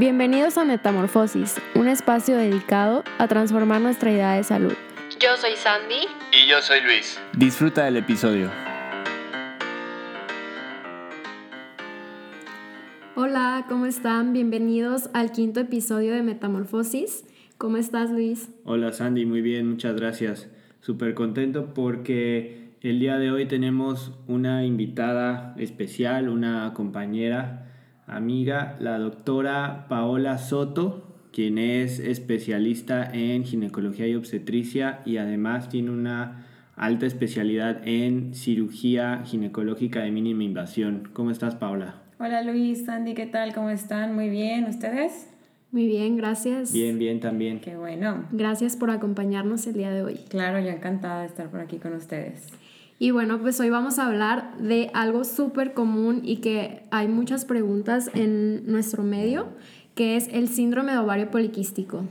Bienvenidos a Metamorfosis, un espacio dedicado a transformar nuestra idea de salud. Yo soy Sandy. Y yo soy Luis. Disfruta del episodio. Hola, ¿cómo están? Bienvenidos al quinto episodio de Metamorfosis. ¿Cómo estás, Luis? Hola, Sandy, muy bien, muchas gracias. Súper contento porque el día de hoy tenemos una invitada especial, una compañera, amiga, la doctora Paola Soto, quien es especialista en ginecología y obstetricia y además tiene una alta especialidad en cirugía ginecológica de mínima invasión. ¿Cómo estás, Paola? Hola Luis, Sandy, ¿qué tal? ¿Cómo están? Muy bien, ¿ustedes? Muy bien, gracias. Bien, bien también. Qué bueno. Gracias por acompañarnos el día de hoy. Claro, yo encantada de estar por aquí con ustedes. Y bueno, pues hoy vamos a hablar de algo súper común y que hay muchas preguntas en nuestro medio, que es el síndrome de ovario poliquístico.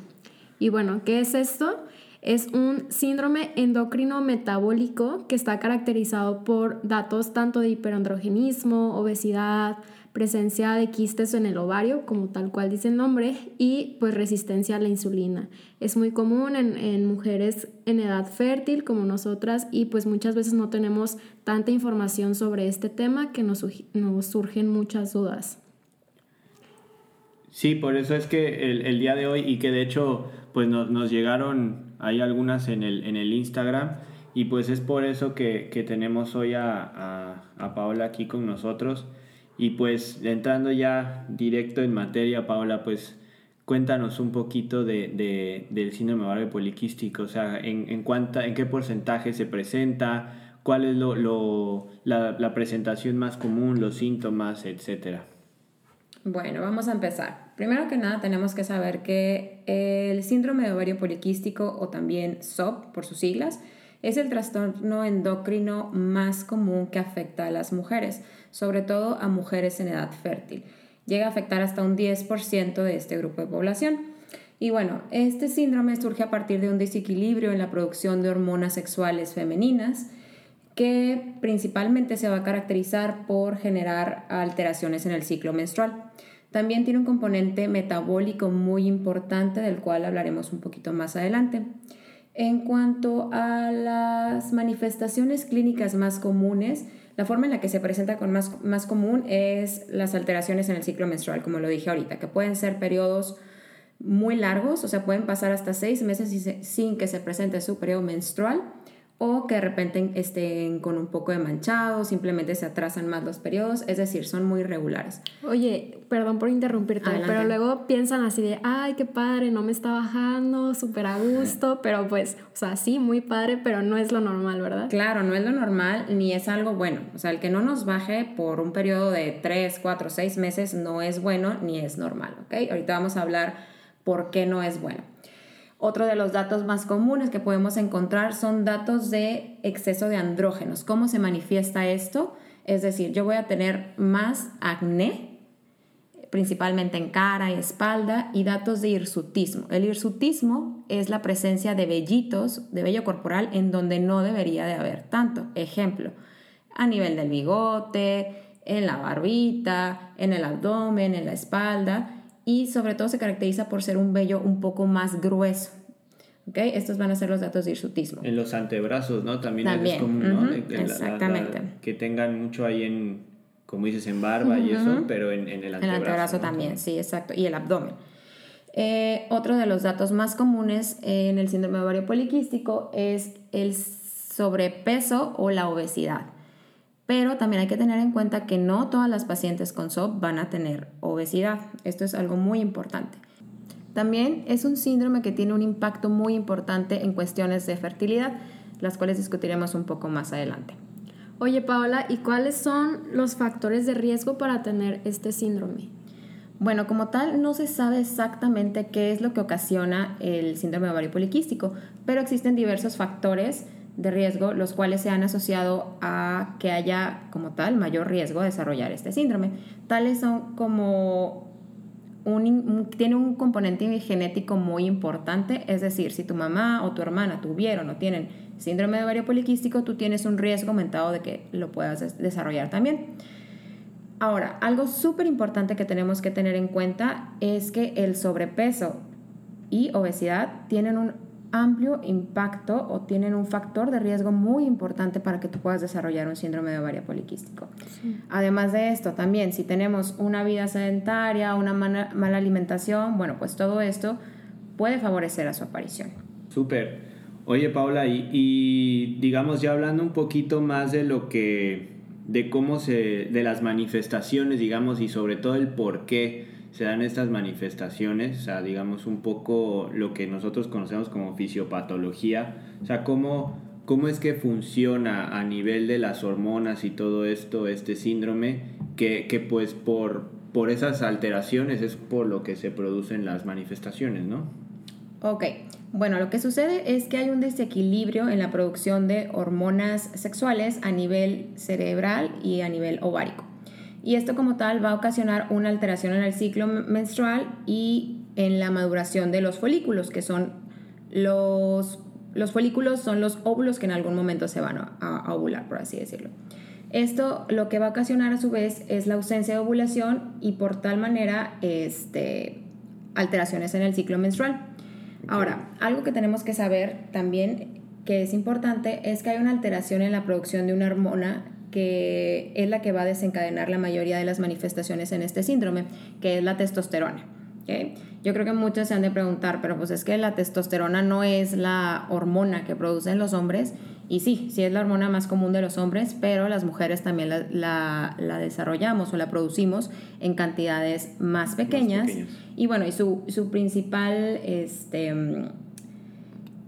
Y bueno, ¿qué es esto? Es un síndrome endocrino metabólico que está caracterizado por datos tanto de hiperandrogenismo, obesidad, presencia de quistes en el ovario, como tal cual dice el nombre, y pues resistencia a la insulina. Es muy común en, mujeres en edad fértil como nosotras y pues muchas veces no tenemos tanta información sobre este tema que nos, nos surgen muchas dudas. Sí, por eso es que el, día de hoy y que de hecho pues nos, llegaron, hay algunas en el, en el Instagram y pues es por eso que, tenemos hoy a, a, a Paola aquí con nosotros y pues entrando ya directo en materia, Paola, pues cuéntanos un poquito de, del síndrome ovario poliquístico, o sea, en, en, cuánta, en qué porcentaje se presenta, cuál es lo, la, la, presentación más común, los síntomas, etcétera. Bueno, vamos a empezar. Primero que nada tenemos que saber que el síndrome de ovario poliquístico o también SOP por sus siglas es el trastorno endocrino más común que afecta a las mujeres, sobre todo a mujeres en edad fértil. Llega a afectar hasta un 10% de este grupo de población. Y bueno, este síndrome surge a partir de un desequilibrio en la producción de hormonas sexuales femeninas que principalmente se va a caracterizar por generar alteraciones en el ciclo menstrual. También tiene un componente metabólico muy importante del cual hablaremos un poquito más adelante. En cuanto a las manifestaciones clínicas más comunes, la forma en la que se presenta con más, más común es las alteraciones en el ciclo menstrual, como lo dije ahorita, que pueden ser periodos muy largos, o sea, pueden pasar hasta seis meses sin que se presente su periodo menstrual o que de repente estén con un poco de manchado, simplemente se atrasan más los periodos, es decir, son muy regulares. Oye, perdón por interrumpirte, pero luego piensan así de, ay, qué padre, no me está bajando, súper a gusto, pero pues, o sea, sí, muy padre, pero no es lo normal, ¿verdad? Claro, no es lo normal ni es algo bueno. O sea, el que no nos baje por un periodo de 3, 4, 6 meses no es bueno ni es normal, ¿ok? Ahorita vamos a hablar por qué no es bueno. Otro de los datos más comunes que podemos encontrar son datos de exceso de andrógenos. ¿Cómo se manifiesta esto? Es decir, yo voy a tener más acné, principalmente en cara y espalda, y datos de hirsutismo. El hirsutismo es la presencia de vellitos, de vello corporal, en donde no debería de haber tanto. Ejemplo, a nivel del bigote, en la barbita, en el abdomen, en la espalda y sobre todo se caracteriza por ser un vello un poco más grueso. ¿Okay? Estos van a ser los datos de hirsutismo. En los antebrazos, ¿no? También, es común, ¿no? exactamente. que tengan mucho ahí en, como dices, en barba y eso, pero en, en el antebrazo. El antebrazo también, sí, exacto. Y el abdomen. Eh, otro de los datos más comunes en el síndrome de ovario poliquístico es el sobrepeso o la obesidad. Pero también hay que tener en cuenta que no todas las pacientes con SOP van a tener obesidad. Esto es algo muy importante. También es un síndrome que tiene un impacto muy importante en cuestiones de fertilidad, las cuales discutiremos un poco más adelante. Oye Paola, ¿y cuáles son los factores de riesgo para tener este síndrome? Bueno, como tal, no se sabe exactamente qué es lo que ocasiona el síndrome ovario poliquístico, pero existen diversos factores de riesgo, los cuales se han asociado a que haya como tal mayor riesgo de desarrollar este síndrome. Tales son como un, tiene un componente genético muy importante, es decir, si tu mamá o tu hermana tuvieron o tienen síndrome de ovario poliquístico, tú tienes un riesgo aumentado de que lo puedas desarrollar también. Ahora, algo súper importante que tenemos que tener en cuenta es que el sobrepeso y obesidad tienen un amplio impacto o tienen un factor de riesgo muy importante para que tú puedas desarrollar un síndrome de ovario poliquístico. Además de esto, también si tenemos una vida sedentaria, una mala, mala alimentación, bueno, pues todo esto puede favorecer a su aparición. Súper. Oye, Paula, y, y, digamos ya hablando un poquito más de lo que, de cómo se, de las manifestaciones, digamos, y sobre todo el por qué se dan estas manifestaciones, o sea, digamos un poco lo que nosotros conocemos como fisiopatología, o sea, cómo, cómo es que funciona a nivel de las hormonas y todo esto, este síndrome, que, que pues por, por esas alteraciones es por lo que se producen las manifestaciones, ¿no? Ok, bueno, lo que sucede es que hay un desequilibrio en la producción de hormonas sexuales a nivel cerebral y a nivel ovárico y esto como tal va a ocasionar una alteración en el ciclo menstrual y en la maduración de los folículos, que son los, los folículos son los óvulos que en algún momento se van a, ovular, por así decirlo. Esto lo que va a ocasionar a su vez es la ausencia de ovulación y por tal manera este, alteraciones en el ciclo menstrual. Ahora, algo que tenemos que saber también que es importante es que hay una alteración en la producción de una hormona que es la que va a desencadenar la mayoría de las manifestaciones en este síndrome, que es la testosterona. Yo creo que muchos se han de preguntar, pero pues es que la testosterona no es la hormona que producen los hombres, y sí, sí es la hormona más común de los hombres, pero las mujeres también la, desarrollamos o la producimos en cantidades más pequeñas. Y bueno, y su, su principal este,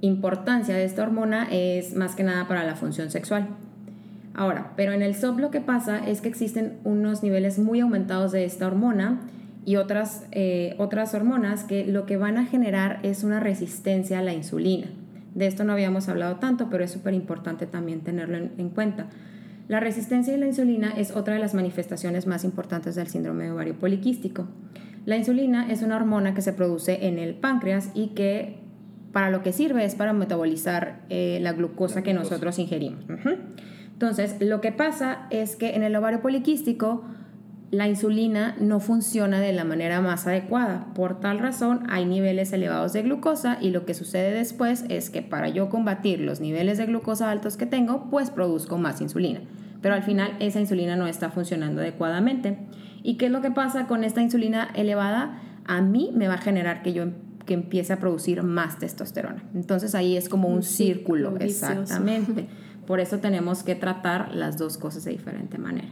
importancia de esta hormona es más que nada para la función sexual. Ahora, pero en el SOP lo que pasa es que existen unos niveles muy aumentados de esta hormona y otras, eh, otras hormonas que lo que van a generar es una resistencia a la insulina. De esto no habíamos hablado tanto, pero es súper importante también tenerlo en, cuenta. La resistencia a la insulina es otra de las manifestaciones más importantes del síndrome de ovario poliquístico. La insulina es una hormona que se produce en el páncreas y que para lo que sirve es para metabolizar eh, la, glucosa que nosotros ingerimos. Entonces, lo que pasa es que en el ovario poliquístico la insulina no funciona de la manera más adecuada. Por tal razón, hay niveles elevados de glucosa y lo que sucede después es que para yo combatir los niveles de glucosa altos que tengo, pues produzco más insulina. Pero al final esa insulina no está funcionando adecuadamente. ¿Y qué es lo que pasa con esta insulina elevada? A mí me va a generar que yo que empiece a producir más testosterona. Entonces ahí es como un, círculo, exactamente. Por eso tenemos que tratar las dos cosas de diferente manera.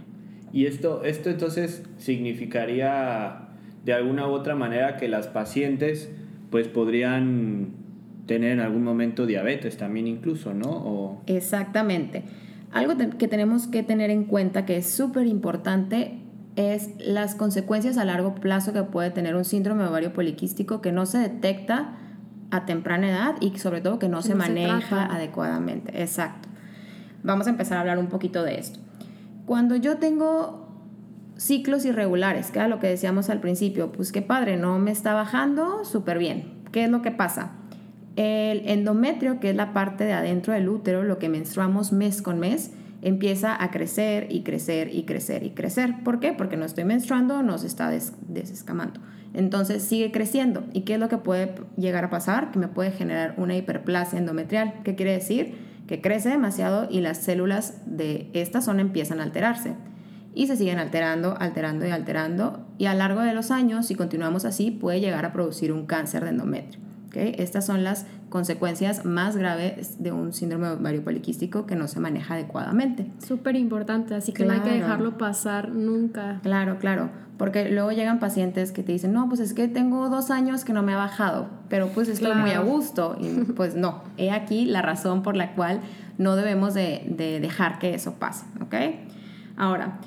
Y esto, esto entonces significaría de alguna u otra manera que las pacientes pues podrían tener en algún momento diabetes también incluso, ¿no? Exactamente. Algo que tenemos que tener en cuenta que es súper importante es las consecuencias a largo plazo que puede tener un síndrome ovario poliquístico que no se detecta a temprana edad y sobre todo que no se maneja adecuadamente. Exacto vamos a empezar a hablar un poquito de esto. Cuando yo tengo ciclos irregulares, que era lo que decíamos al principio, pues qué padre, no me está bajando, súper bien. ¿Qué es lo que pasa? El endometrio, que es la parte de adentro del útero, lo que menstruamos mes con mes, empieza a crecer y crecer y crecer y crecer. ¿Por qué? Porque no estoy menstruando, no se está desescamando. Entonces sigue creciendo. ¿Y qué es lo que puede llegar a pasar? Que me puede generar una hiperplasia endometrial. ¿Qué quiere decir? Que crece demasiado y las células de esta zona empiezan a alterarse. Y se siguen alterando, alterando y alterando. Y a lo largo de los años, si continuamos así, puede llegar a producir un cáncer de endometrio. ¿Okay? Estas son las consecuencias más graves de un síndrome ovario poliquístico que no se maneja adecuadamente. Súper importante, así que no hay que dejarlo pasar nunca. Claro, claro, porque luego llegan pacientes que te dicen, no, pues es que tengo dos años que no me ha bajado, pero pues estoy muy a gusto. Y pues no, he aquí la razón por la cual no debemos de, de dejar que eso pase, ¿ok? Ahora,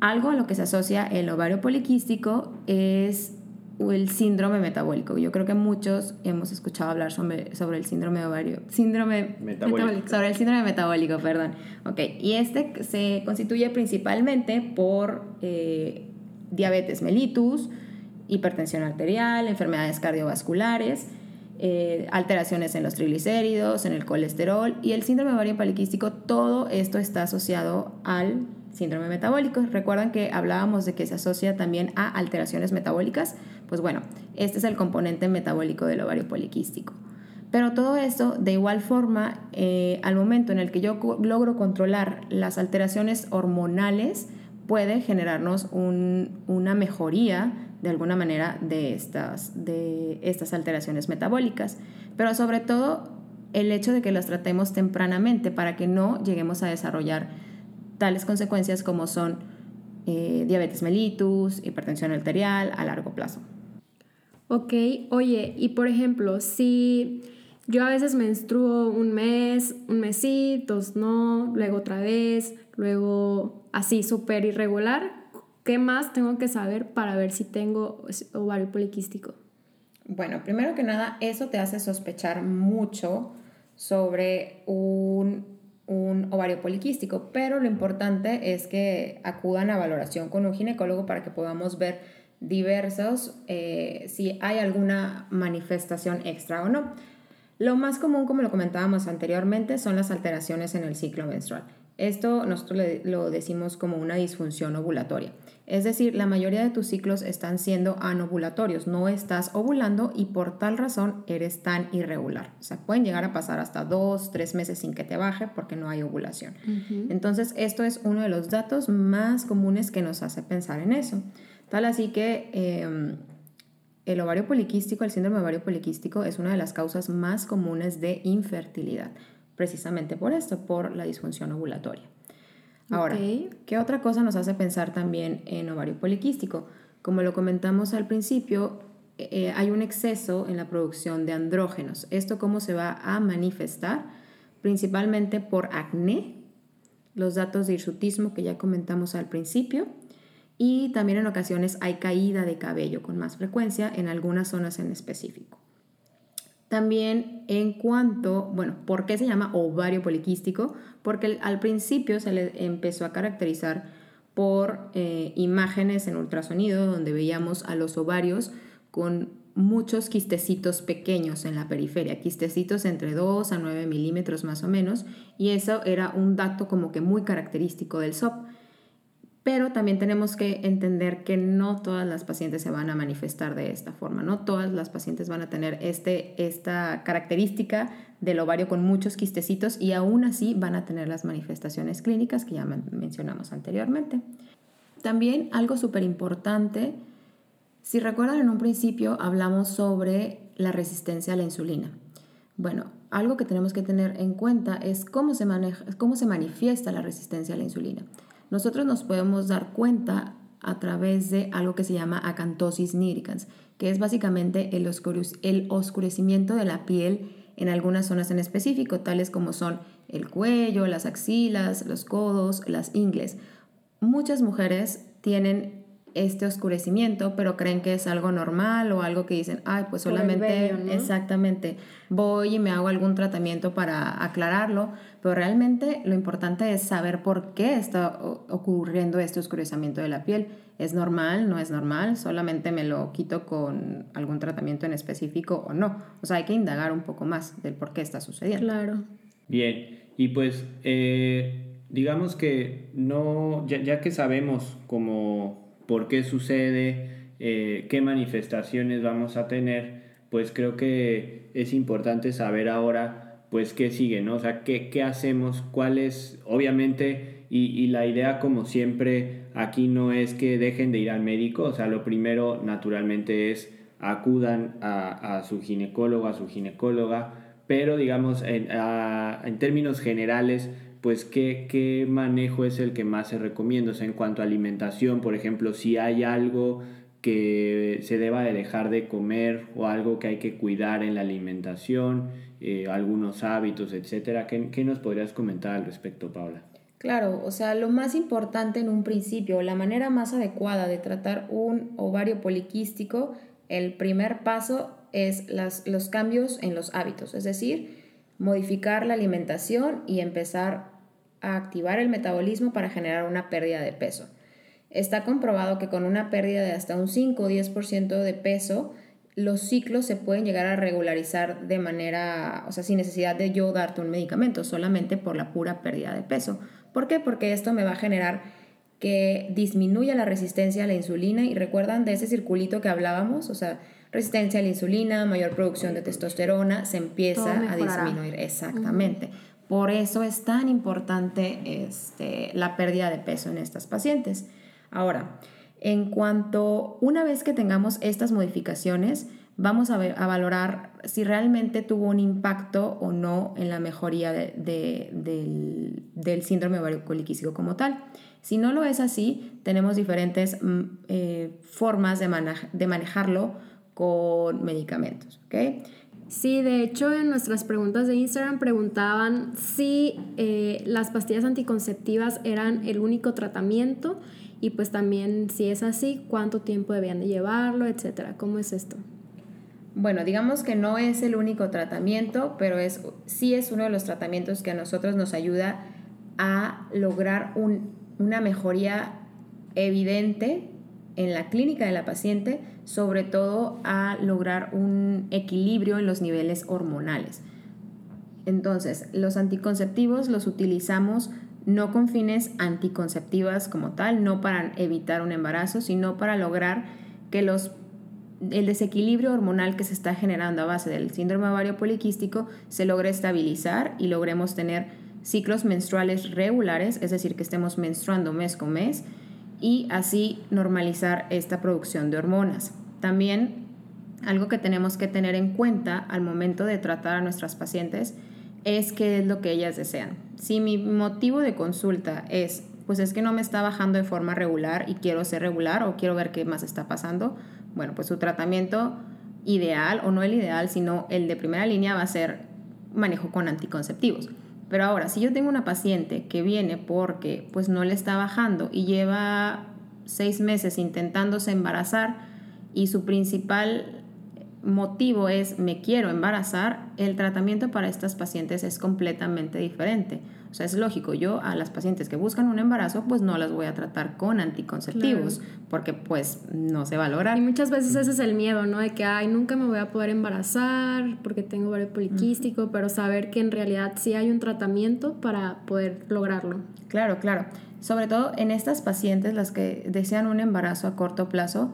algo a lo que se asocia el ovario poliquístico es el síndrome metabólico. Yo creo que muchos hemos escuchado hablar sobre, sobre el síndrome ovario. Síndrome metabólico. Sobre el síndrome metabólico, perdón. Ok, y este se constituye principalmente por eh, diabetes mellitus, hipertensión arterial, enfermedades cardiovasculares, eh, alteraciones en los triglicéridos, en el colesterol y el síndrome ovario poliquístico. Todo esto está asociado al síndrome metabólico. Recuerdan que hablábamos de que se asocia también a alteraciones metabólicas. Pues bueno, este es el componente metabólico del ovario poliquístico. Pero todo esto, de igual forma, eh, al momento en el que yo logro controlar las alteraciones hormonales, puede generarnos una mejoría de alguna manera de estas, de estas alteraciones metabólicas. Pero sobre todo el hecho de que las tratemos tempranamente para que no lleguemos a desarrollar tales consecuencias como son eh, diabetes mellitus, hipertensión arterial a largo plazo. Ok, oye, y por ejemplo, si yo a veces menstruo un mes, un mesito, dos no, luego otra vez, luego así súper irregular, ¿qué más tengo que saber para ver si tengo ovario poliquístico? Bueno, primero que nada, eso te hace sospechar mucho sobre un, ovario poliquístico, pero lo importante es que acudan a valoración con un ginecólogo para que podamos ver diversos eh, si hay alguna manifestación extra o no. Lo más común, como lo comentábamos anteriormente, son las alteraciones en el ciclo menstrual. Esto nosotros lo decimos como una disfunción ovulatoria. Es decir, la mayoría de tus ciclos están siendo anovulatorios, no estás ovulando y por tal razón eres tan irregular. O sea, pueden llegar a pasar hasta dos, tres meses sin que te baje porque no hay ovulación. Entonces, esto es uno de los datos más comunes que nos hace pensar en eso. Tal así que em, el ovario poliquístico, el síndrome de ovario poliquístico, es una de las causas más comunes de infertilidad precisamente por esto, por la disfunción ovulatoria. Ahora, ¿qué otra cosa nos hace pensar también en ovario poliquístico? Como lo comentamos al principio, eh, eh, hay un exceso en la producción de andrógenos. ¿Esto cómo se va a manifestar? Principalmente por acné, los datos de hirsutismo que ya comentamos al principio, y también en ocasiones hay caída de cabello con más frecuencia en algunas zonas en específico. También en cuanto, bueno, ¿por qué se llama ovario poliquístico? Porque al principio se le empezó a caracterizar por eh, imágenes en ultrasonido donde veíamos a los ovarios con muchos quistecitos pequeños en la periferia, quistecitos entre 2 a 9 milímetros más o menos, y eso era un dato como que muy característico del SOP. Pero también tenemos que entender que no todas las pacientes se van a manifestar de esta forma, no todas las pacientes van a tener este, esta característica del ovario con muchos quistecitos y aún así van a tener las manifestaciones clínicas que ya mencionamos anteriormente. También algo súper importante, si recuerdan en un principio hablamos sobre la resistencia a la insulina. Bueno, algo que tenemos que tener en cuenta es cómo se, maneja, cómo se manifiesta la resistencia a la insulina nosotros nos podemos dar cuenta a través de algo que se llama acantosis nigricans, que es básicamente el, oscurecimiento de la piel en algunas zonas en específico, tales como son el cuello, las axilas, los codos, las ingles. Muchas mujeres tienen este oscurecimiento, pero creen que es algo normal o algo que dicen, ay, pues solamente, exactamente, voy y me hago algún tratamiento para aclararlo, pero realmente lo importante es saber por qué está ocurriendo este oscurecimiento de la piel. ¿Es normal? ¿No es normal? ¿Solamente me lo quito con algún tratamiento en específico o no? O sea, hay que indagar un poco más del por qué está sucediendo. Claro. Bien, y pues eh, digamos que no, ya, ya que sabemos cómo por qué sucede, eh, qué manifestaciones vamos a tener, pues creo que es importante saber ahora, pues qué sigue, ¿no? O sea, qué, qué hacemos, cuál es, obviamente, y, y, la idea como siempre aquí no es que dejen de ir al médico, o sea, lo primero naturalmente es acudan a, a su ginecólogo, a su ginecóloga, pero digamos, en, en términos generales, pues ¿qué, manejo es el que más se recomienda. O sea, en cuanto a alimentación, por ejemplo, si hay algo que se deba de dejar de comer o algo que hay que cuidar en la alimentación, eh, algunos hábitos, etcétera. ¿Qué, ¿Qué nos podrías comentar al respecto, Paula? Claro, o sea, lo más importante en un principio, la manera más adecuada de tratar un ovario poliquístico, el primer paso es las, los cambios en los hábitos, es decir, modificar la alimentación y empezar a activar el metabolismo para generar una pérdida de peso. Está comprobado que con una pérdida de hasta un 5 o 10% de peso, los ciclos se pueden llegar a regularizar de manera, o sea, sin necesidad de yo darte un medicamento, solamente por la pura pérdida de peso. ¿Por qué? Porque esto me va a generar que disminuya la resistencia a la insulina y recuerdan de ese circulito que hablábamos, o sea, resistencia a la insulina, mayor producción de testosterona, se empieza a disminuir. Exactamente. Por eso es tan importante este, la pérdida de peso en estas pacientes. Ahora, en cuanto una vez que tengamos estas modificaciones, vamos a, valorar si realmente tuvo un impacto o no en la mejoría del, síndrome ovario poliquístico como tal. Si no lo es así, tenemos diferentes mm, eh, formas de, manejarlo con medicamentos. Sí, de hecho en nuestras preguntas de Instagram preguntaban si eh, las pastillas anticonceptivas eran el único tratamiento y pues también si es así, cuánto tiempo debían de llevarlo, etcétera. ¿Cómo es esto? Bueno, digamos que no es el único tratamiento, pero es, sí es uno de los tratamientos que a nosotros nos ayuda a lograr una mejoría evidente en la clínica de la paciente, sobre todo a lograr un equilibrio en los niveles hormonales. Entonces, los anticonceptivos los utilizamos no con fines anticonceptivas como tal, no para evitar un embarazo, sino para lograr que los, el desequilibrio hormonal que se está generando a base del síndrome ovario poliquístico se logre estabilizar y logremos tener ciclos menstruales regulares, es decir, que estemos menstruando mes con mes y así normalizar esta producción de hormonas. También algo que tenemos que tener en cuenta al momento de tratar a nuestras pacientes es qué es lo que ellas desean. Si mi motivo de consulta es, pues es que no me está bajando de forma regular y quiero ser regular o quiero ver qué más está pasando, bueno, pues su tratamiento ideal o no el ideal, sino el de primera línea va a ser manejo con anticonceptivos. Pero ahora, si yo tengo una paciente que viene porque pues no le está bajando y lleva seis meses intentándose embarazar y su principal motivo es me quiero embarazar, el tratamiento para estas pacientes es completamente diferente. O sea, es lógico, yo a las pacientes que buscan un embarazo, pues no las voy a tratar con anticonceptivos, porque pues no se va a lograr. Y muchas veces ese es el miedo, ¿no? De que, ay, nunca me voy a poder embarazar porque tengo ovario poliquístico, pero saber que en realidad sí hay un tratamiento para poder lograrlo. Claro, claro. Sobre todo en estas pacientes, las que desean un embarazo a corto plazo,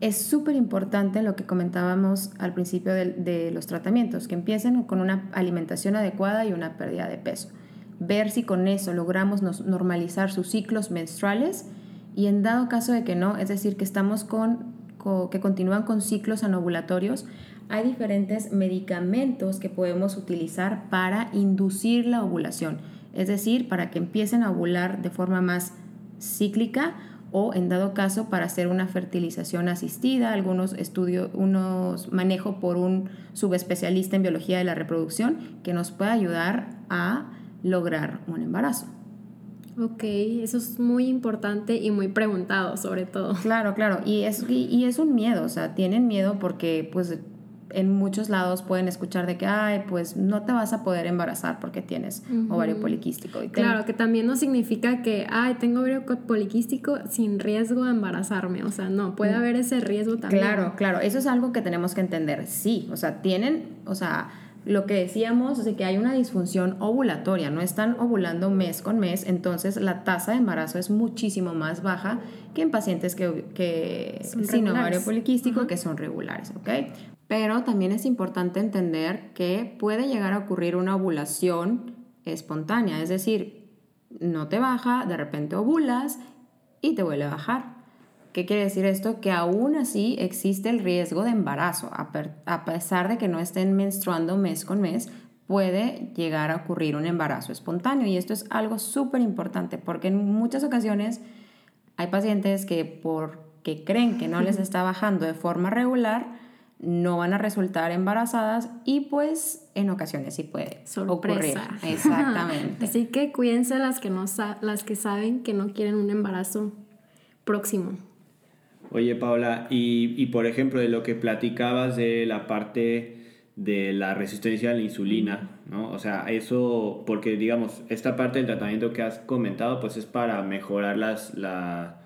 es súper importante lo que comentábamos al principio de, los tratamientos, que empiecen con una alimentación adecuada y una pérdida de peso. Ver si con eso logramos normalizar sus ciclos menstruales y en dado caso de que no, es decir, que estamos con, que continúan con ciclos anovulatorios, hay diferentes medicamentos que podemos utilizar para inducir la ovulación, es decir, para que empiecen a ovular de forma más cíclica o en dado caso para hacer una fertilización asistida, algunos estudios, unos manejo por un subespecialista en biología de la reproducción que nos pueda ayudar a lograr un embarazo. Ok, eso es muy importante y muy preguntado sobre todo. Claro, claro, y es, y, es un miedo, o sea, tienen miedo porque pues en muchos lados pueden escuchar de que, ay, pues no te vas a poder embarazar porque tienes ovario poliquístico. Y claro, que también no significa que, ay, tengo ovario poliquístico sin riesgo de embarazarme. O sea, no, puede mm. haber ese riesgo también. Claro, claro, eso es algo que tenemos que entender. Sí, o sea, tienen, o sea, lo que decíamos de que hay una disfunción ovulatoria, no están ovulando mes con mes, entonces la tasa de embarazo es muchísimo más baja que en pacientes que, que sin ovario poliquístico que son regulares, ¿ok? Pero también es importante entender que puede llegar a ocurrir una ovulación espontánea, es decir, no te baja, de repente ovulas y te vuelve a bajar. ¿Qué quiere decir esto? Que aún así existe el riesgo de embarazo, a pesar de que no estén menstruando mes con mes, puede llegar a ocurrir un embarazo espontáneo y esto es algo súper importante porque en muchas ocasiones hay pacientes que porque creen que no les está bajando de forma regular, no van a resultar embarazadas y pues en ocasiones sí puede ocurrir. Exactamente. Así que cuídense las que, no las que saben que no quieren un embarazo próximo. Oye, Paula, y, por ejemplo, de lo que platicabas de la parte de la resistencia a la insulina, ¿no? O sea, eso, porque digamos, esta parte del tratamiento que has comentado, pues es para mejorar las, la,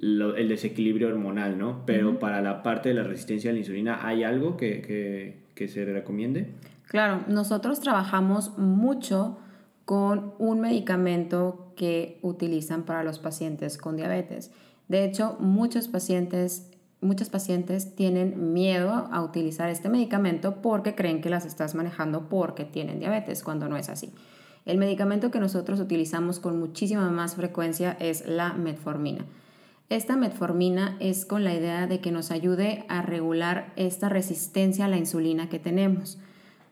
el desequilibrio hormonal, ¿no? Pero para la parte de la resistencia a la insulina, ¿hay algo que, que, que se recomiende? Claro, nosotros trabajamos mucho con un medicamento que utilizan para los pacientes con diabetes. De hecho, muchos pacientes, muchos pacientes tienen miedo a utilizar este medicamento porque creen que las estás manejando porque tienen diabetes, cuando no es así. El medicamento que nosotros utilizamos con muchísima más frecuencia es la metformina. Esta metformina es con la idea de que nos ayude a regular esta resistencia a la insulina que tenemos.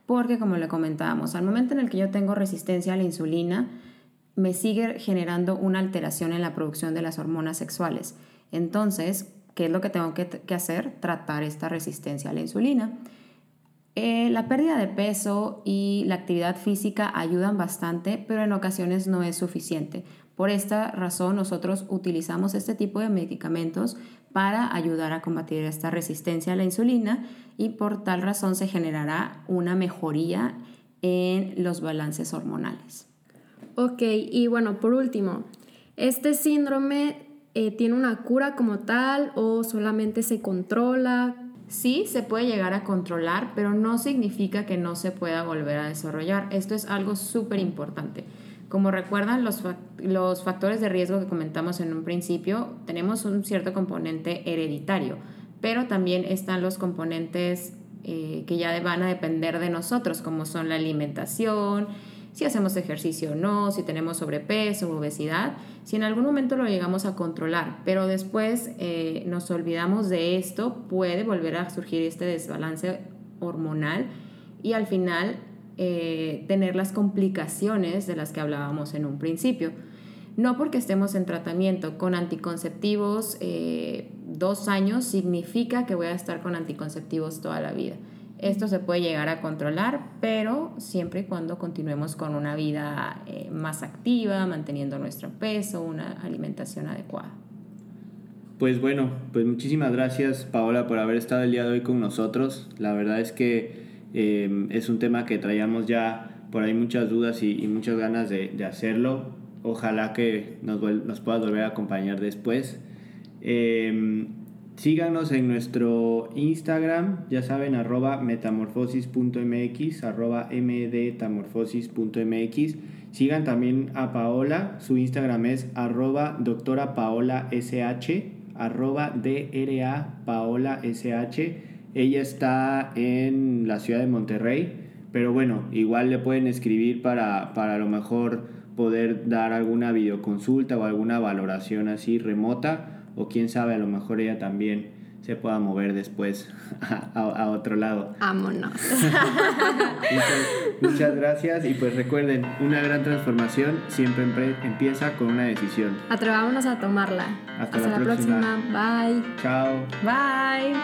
Porque como le comentábamos, al momento en el que yo tengo resistencia a la insulina, me sigue generando una alteración en la producción de las hormonas sexuales. Entonces, ¿qué es lo que tengo que, hacer? Tratar esta resistencia a la insulina. Eh, la pérdida de peso y la actividad física ayudan bastante, pero en ocasiones no es suficiente. Por esta razón nosotros utilizamos este tipo de medicamentos para ayudar a combatir esta resistencia a la insulina y por tal razón se generará una mejoría en los balances hormonales. Ok, y bueno, por último, ¿este síndrome eh, tiene una cura como tal o solamente se controla? Sí, se puede llegar a controlar, pero no significa que no se pueda volver a desarrollar. Esto es algo súper importante. Como recuerdan los, los factores de riesgo que comentamos en un principio, tenemos un cierto componente hereditario, pero también están los componentes eh, que ya van a depender de nosotros, como son la alimentación, si hacemos ejercicio o no, si tenemos sobrepeso o obesidad, si en algún momento lo llegamos a controlar, pero después eh, nos olvidamos de esto, puede volver a surgir este desbalance hormonal y al final eh, tener las complicaciones de las que hablábamos en un principio. No porque estemos en tratamiento con anticonceptivos eh, dos años significa que voy a estar con anticonceptivos toda la vida. Esto se puede llegar a controlar, pero siempre y cuando continuemos con una vida eh, más activa, manteniendo nuestro peso, una alimentación adecuada. Pues bueno, pues muchísimas gracias Paola por haber estado el día de hoy con nosotros. La verdad es que Em, es un tema que traíamos ya por ahí muchas dudas y, muchas ganas de, hacerlo. Ojalá que nos, nos puedas volver a acompañar después. Em, síganos en nuestro Instagram, ya saben, arroba metamorfosis.mx, arroba mdtamorfosis.mx. Sigan también a Paola, su Instagram es arroba doctora Paola SH, arroba Paola SH. Ella está en la ciudad de Monterrey, pero bueno, igual le pueden escribir para, para a lo mejor poder dar alguna videoconsulta o alguna valoración así remota, o quién sabe, a lo mejor ella también se pueda mover después a, otro lado. Vámonos. muchas, gracias y pues recuerden, una gran transformación siempre empieza con una decisión. Atrevámonos a tomarla. Hasta, la, próxima. Bye. Chao. Bye.